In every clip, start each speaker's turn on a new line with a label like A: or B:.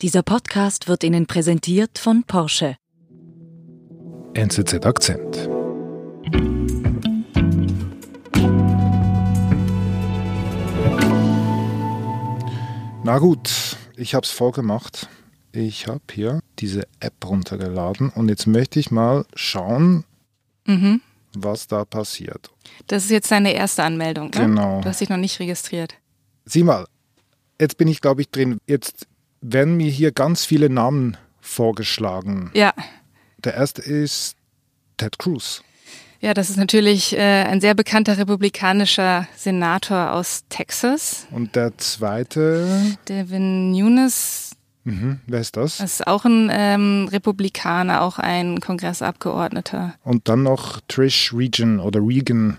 A: Dieser Podcast wird Ihnen präsentiert von Porsche.
B: NZZ Akzent. Na gut, ich habe es vorgemacht. Ich habe hier diese App runtergeladen und jetzt möchte ich mal schauen,
C: Mhm.
B: was da passiert.
C: Das ist jetzt deine erste Anmeldung, ne?
B: Genau.
C: Du hast dich noch nicht registriert.
B: Sieh mal, jetzt bin ich glaube ich drin. Jetzt werden mir hier ganz viele Namen vorgeschlagen.
C: Ja.
B: Der erste ist Ted Cruz.
C: Ja, das ist natürlich äh, ein sehr bekannter republikanischer Senator aus Texas.
B: Und der zweite,
C: Devin Nunes
B: mhm, wer ist das?
C: ist auch ein ähm, Republikaner, auch ein Kongressabgeordneter.
B: Und dann noch Trish Regan oder Regan.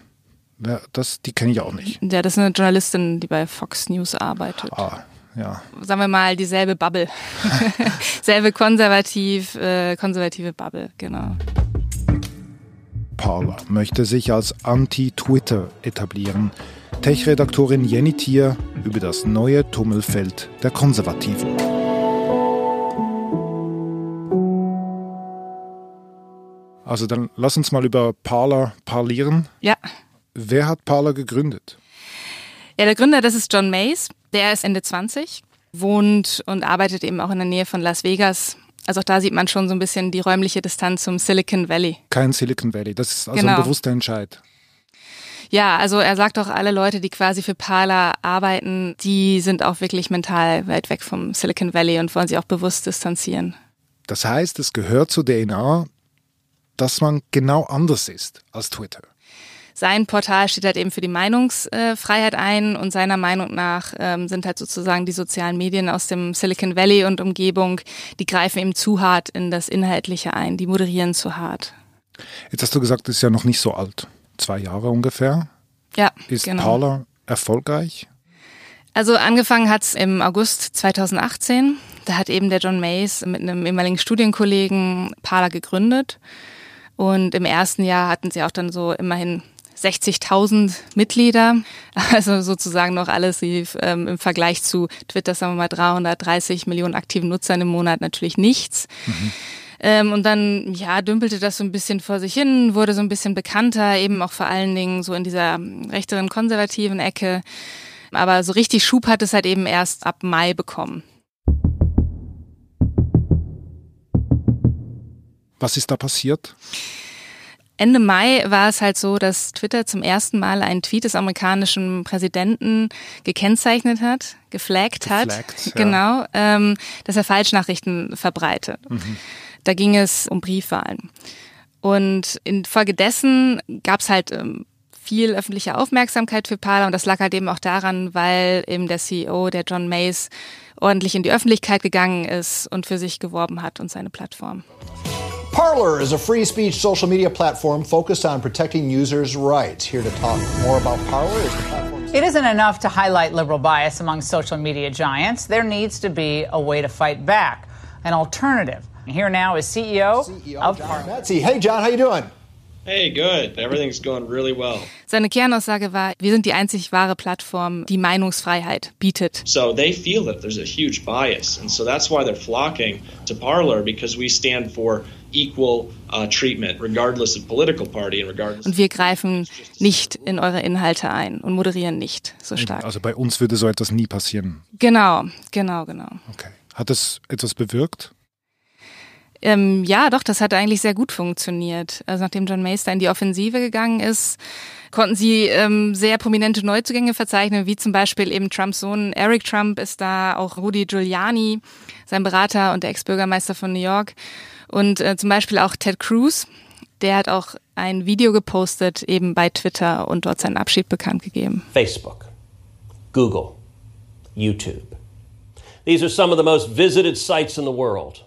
B: Wer, das, die kenne ich auch nicht.
C: Ja, das ist eine Journalistin, die bei Fox News arbeitet.
B: Ah, ja.
C: Sagen wir mal dieselbe Bubble. Selbe konservativ, äh, konservative Bubble, genau.
B: Parler möchte sich als Anti-Twitter etablieren. Tech-Redaktorin Jenny Thier über das neue Tummelfeld der Konservativen. Also dann lass uns mal über Parler parlieren.
C: Ja.
B: Wer hat Parler gegründet?
C: Ja, der Gründer, das ist John Mays. Der ist Ende 20, wohnt und arbeitet eben auch in der Nähe von Las Vegas. Also auch da sieht man schon so ein bisschen die räumliche Distanz zum Silicon Valley.
B: Kein Silicon Valley. Das ist also
C: Genau.
B: ein bewusster Entscheid.
C: Ja, also er sagt auch, alle Leute, die quasi für Parler arbeiten, die sind auch wirklich mental weit weg vom Silicon Valley und wollen sich auch bewusst distanzieren.
B: Das heißt, es gehört zur DNA, dass man genau anders ist als Twitter.
C: Sein Portal steht halt eben für die Meinungsfreiheit ein und seiner Meinung nach ähm, sind halt sozusagen die sozialen Medien aus dem Silicon Valley und Umgebung, die greifen eben zu hart in das Inhaltliche ein, die moderieren zu hart.
B: Jetzt hast du gesagt, es ist ja noch nicht so alt. Zwei Jahre ungefähr.
C: Ja,
B: Ist
C: genau.
B: Parler erfolgreich?
C: Also angefangen hat's im August 2018. Da hat eben der John Mays mit einem ehemaligen Studienkollegen Parler gegründet. Und im ersten Jahr hatten sie auch dann so immerhin 60.000 Mitglieder. Also sozusagen noch alles ähm, im Vergleich zu Twitter, sagen wir mal 330 Millionen aktiven Nutzern im Monat natürlich nichts. Ähm, und dann, ja, dümpelte das so ein bisschen vor sich hin, wurde so ein bisschen bekannter, eben auch vor allen Dingen so in dieser rechteren konservativen Ecke. Aber so richtig Schub hat es halt eben erst ab Mai bekommen.
B: Was ist da passiert?
C: Ende Mai war es halt so, dass Twitter zum ersten Mal einen Tweet des amerikanischen Präsidenten gekennzeichnet hat, geflaggt hat,
B: Geflaggt, ja.
C: genau, ähm, dass er Falschnachrichten verbreitet. Da ging es um Briefwahlen. Und infolgedessen gab es halt ähm, viel öffentliche Aufmerksamkeit für Parler und das lag halt eben auch daran, weil eben der CEO, der John Mays, ordentlich in die Öffentlichkeit gegangen ist und für sich geworben hat und seine Plattform.
D: Parler is a free speech social media platform focused on protecting users' rights. Here to talk more about Parler is the platform's
E: It isn't enough to highlight liberal bias among social media giants. There needs to be a way to fight back, an alternative. Here now is CEO,
D: CEO
E: of
D: John
E: Parler.
D: Metzi. Hey, John, how you doing?
F: Hey, good. Everything's going really well.
C: Seine Kernaussage war, wir sind die einzig wahre Plattform, die Meinungsfreiheit bietet.
F: So they feel that there's a huge bias, and so that's why they're flocking to Parler because we stand for equal uh, treatment, regardless of political party and regardless.
C: Und wir greifen nicht in eure Inhalte ein und moderieren nicht so stark.
B: Also bei uns würde so etwas nie passieren.
C: Genau, genau, genau.
B: Okay. Hat das etwas bewirkt?
C: Ähm, ja, doch, das hat eigentlich sehr gut funktioniert. Also nachdem John da in die Offensive gegangen ist, konnten sie ähm, sehr prominente Neuzugänge verzeichnen, wie zum Beispiel eben Trumps Sohn Eric Trump ist da, auch Rudy Giuliani, sein Berater und der Ex-Bürgermeister von New York. Und äh, zum Beispiel auch Ted Cruz, der hat auch ein Video gepostet, eben bei Twitter und dort seinen Abschied bekannt gegeben.
G: Facebook, Google, YouTube. These are some of the most visited sites in the world.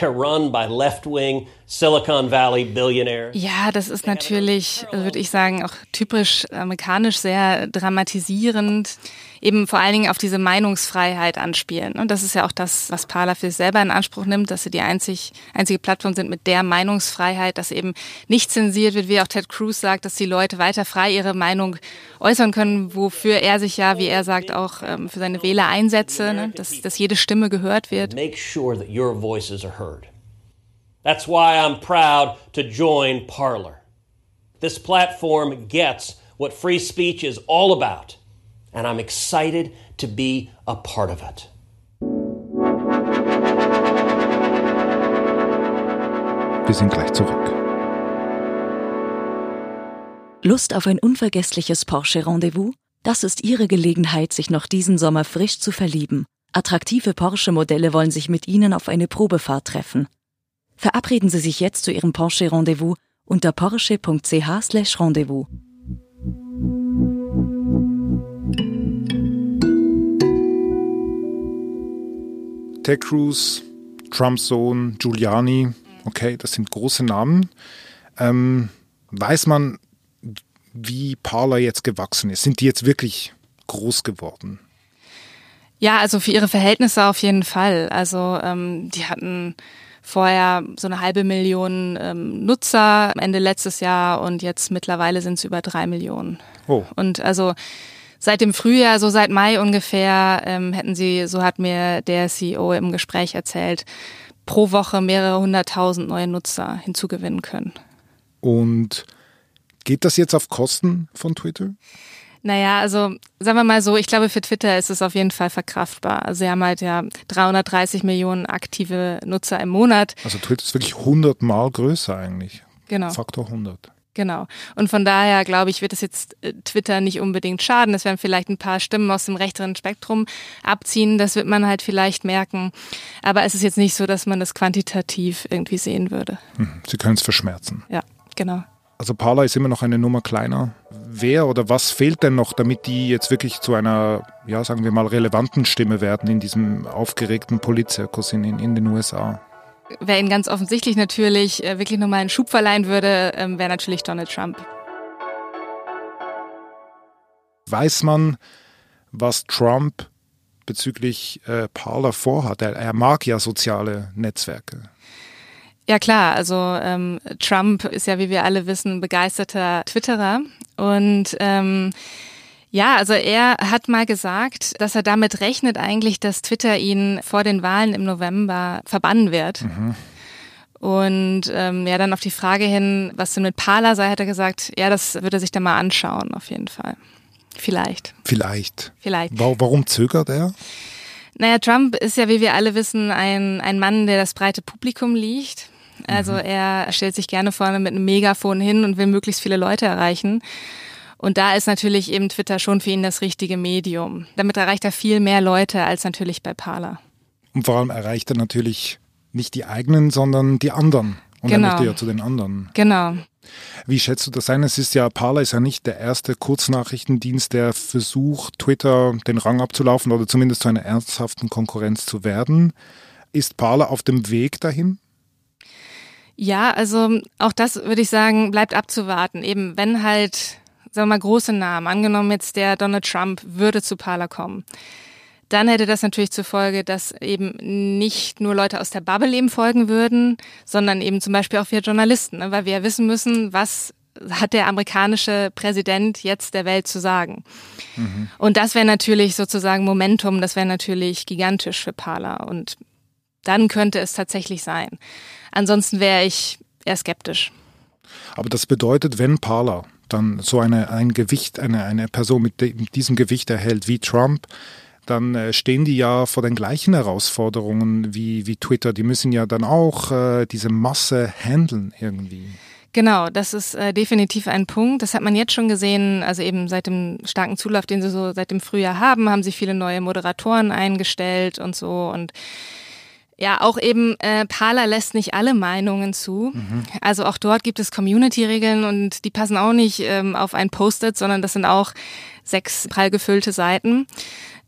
G: They're run by left wing Silicon Valley billionaires.
C: Ja, das ist natürlich, würde ich sagen, auch typisch amerikanisch sehr dramatisierend.
G: eben vor allen Dingen auf diese Meinungsfreiheit anspielen. Und das ist ja auch das, was Parler für sich selber in Anspruch nimmt, dass sie die einzig, einzige Plattform sind mit der Meinungsfreiheit, dass eben nicht zensiert wird, wie auch Ted Cruz sagt, dass die Leute weiter frei ihre Meinung äußern können, wofür er sich ja, wie er sagt, auch ähm, für seine Wähler einsetze, ne? dass, dass jede Stimme gehört wird.
C: Make sure that your voices are heard. That's why I'm proud to join Parler. This platform gets what free speech is all about, and I'm excited to be a part of it.
B: Wir sind gleich zurück.
A: Lust auf ein unvergessliches Porsche-Rendezvous? Das ist Ihre Gelegenheit, sich noch diesen Sommer frisch zu verlieben. Attraktive Porsche-Modelle wollen sich mit Ihnen auf eine Probefahrt treffen. Verabreden Sie sich jetzt zu Ihrem Porsche-Rendezvous unter porsche.ch/rendezvous.
B: Ted Cruz, Trumps Sohn, Giuliani, okay, das sind große Namen. Ähm, weiß man, wie Parler jetzt gewachsen ist? Sind die jetzt wirklich groß geworden?
G: Ja, also für ihre Verhältnisse auf jeden Fall. Also ähm, die hatten vorher so eine halbe Million ähm, Nutzer Ende letztes Jahr und jetzt mittlerweile sind es über drei Millionen.
B: Oh.
G: Und also seit dem Frühjahr, so seit Mai ungefähr, ähm, hätten sie, so hat mir der CEO im Gespräch erzählt, pro Woche mehrere hunderttausend neue Nutzer hinzugewinnen können.
B: Und geht das jetzt auf Kosten von Twitter?
G: Naja, also sagen wir mal so, ich glaube, für Twitter ist es auf jeden Fall verkraftbar. Also sie haben halt ja 330 Millionen aktive Nutzer im Monat.
B: Also Twitter ist wirklich 100 Mal größer eigentlich.
G: Genau.
B: Faktor 100.
G: Genau. Und von daher, glaube ich, wird es jetzt äh, Twitter nicht unbedingt schaden. Es werden vielleicht ein paar Stimmen aus dem rechteren Spektrum abziehen. Das wird man halt vielleicht merken. Aber es ist jetzt nicht so, dass man das quantitativ irgendwie sehen würde.
B: Hm, Sie können es verschmerzen.
G: Ja, genau.
B: Also Parler ist immer noch eine Nummer kleiner. Wer oder was fehlt denn noch, damit die jetzt wirklich zu einer, ja, sagen wir mal, relevanten Stimme werden in diesem aufgeregten Politzirkus in, in, in den USA?
G: Wer ihn ganz offensichtlich natürlich äh, wirklich nochmal einen Schub verleihen würde, ähm, wäre natürlich Donald Trump.
B: Weiß man, was Trump bezüglich äh, Parler vorhat? Er, er mag ja soziale Netzwerke.
G: Ja klar, also ähm, Trump ist ja, wie wir alle wissen, begeisterter Twitterer und ähm, ja, also er hat mal gesagt, dass er damit rechnet eigentlich, dass Twitter ihn vor den Wahlen im November verbannen wird. Mhm. Und ähm, ja, dann auf die Frage hin, was denn mit Parler sei, hat er gesagt, ja, das würde er sich dann mal anschauen, auf jeden Fall. Vielleicht.
B: Vielleicht.
G: Vielleicht.
B: Warum zögert er?
G: Naja, Trump ist ja, wie wir alle wissen, ein, ein Mann, der das breite Publikum liegt. Also mhm. er stellt sich gerne vorne mit einem Megafon hin und will möglichst viele Leute erreichen. Und da ist natürlich eben Twitter schon für ihn das richtige Medium. Damit erreicht er viel mehr Leute als natürlich bei Parler.
B: Und vor allem erreicht er natürlich nicht die eigenen, sondern die anderen. Und genau. er möchte ja zu den anderen.
G: Genau.
B: Wie schätzt du das ein? Es ist ja, Parler ist ja nicht der erste Kurznachrichtendienst, der versucht, Twitter den Rang abzulaufen oder zumindest zu einer ernsthaften Konkurrenz zu werden. Ist Parler auf dem Weg dahin?
G: Ja, also auch das würde ich sagen, bleibt abzuwarten. Eben, wenn halt, sagen wir mal, große Namen, angenommen jetzt der Donald Trump würde zu Parler kommen, dann hätte das natürlich zur Folge, dass eben nicht nur Leute aus der Bubble eben folgen würden, sondern eben zum Beispiel auch wir Journalisten, ne? weil wir ja wissen müssen, was hat der amerikanische Präsident jetzt der Welt zu sagen. Mhm. Und das wäre natürlich sozusagen Momentum, das wäre natürlich gigantisch für Parler. Und dann könnte es tatsächlich sein. Ansonsten wäre ich eher skeptisch.
B: Aber das bedeutet, wenn Parler dann so eine, ein Gewicht, eine, eine Person mit, de, mit diesem Gewicht erhält wie Trump, dann äh, stehen die ja vor den gleichen Herausforderungen wie, wie Twitter. Die müssen ja dann auch äh, diese Masse handeln irgendwie.
G: Genau, das ist äh, definitiv ein Punkt. Das hat man jetzt schon gesehen, also eben seit dem starken Zulauf, den sie so seit dem Frühjahr haben, haben sich viele neue Moderatoren eingestellt und so und ja, auch eben äh, Parler lässt nicht alle Meinungen zu. Mhm. Also auch dort gibt es Community-Regeln und die passen auch nicht ähm, auf ein Post-it, sondern das sind auch sechs prall gefüllte Seiten.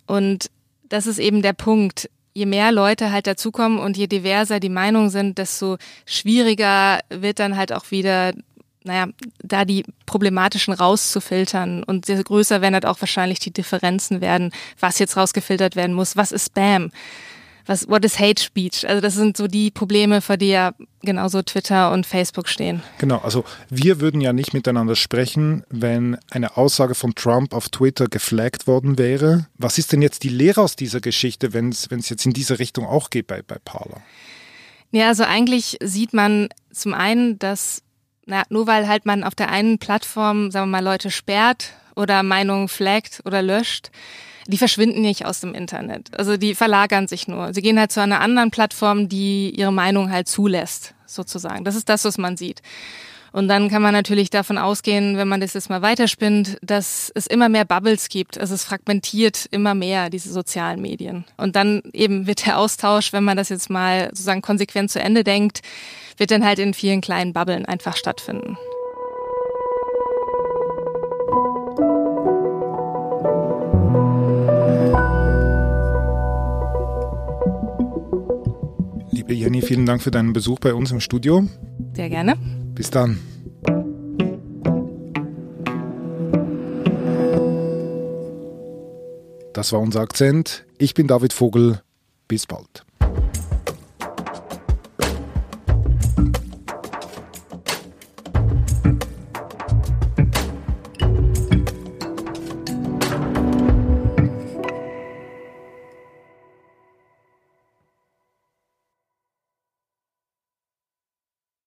G: Und das ist eben der Punkt. Je mehr Leute halt dazukommen und je diverser die Meinungen sind, desto schwieriger wird dann halt auch wieder naja, da die problematischen rauszufiltern und je größer werden halt auch wahrscheinlich die Differenzen werden, was jetzt rausgefiltert werden muss, was ist Spam, was, what is Hate Speech? Also das sind so die Probleme, vor die ja genauso Twitter und Facebook stehen.
B: Genau, also wir würden ja nicht miteinander sprechen, wenn eine Aussage von Trump auf Twitter geflaggt worden wäre. Was ist denn jetzt die Lehre aus dieser Geschichte, wenn es jetzt in diese Richtung auch geht bei, bei Parler?
G: Ja, also eigentlich sieht man zum einen, dass na, nur weil halt man auf der einen Plattform, sagen wir mal, Leute sperrt oder Meinungen flaggt oder löscht, die verschwinden nicht aus dem Internet. Also die verlagern sich nur. Sie gehen halt zu einer anderen Plattform, die ihre Meinung halt zulässt, sozusagen. Das ist das, was man sieht. Und dann kann man natürlich davon ausgehen, wenn man das jetzt mal weiterspinnt, dass es immer mehr Bubbles gibt. Also es fragmentiert immer mehr diese sozialen Medien. Und dann eben wird der Austausch, wenn man das jetzt mal sozusagen konsequent zu Ende denkt, wird dann halt in vielen kleinen Bubblen einfach stattfinden.
B: Dank für deinen Besuch bei uns im Studio.
G: Sehr gerne.
B: Bis dann. Das war unser Akzent. Ich bin David Vogel. Bis bald.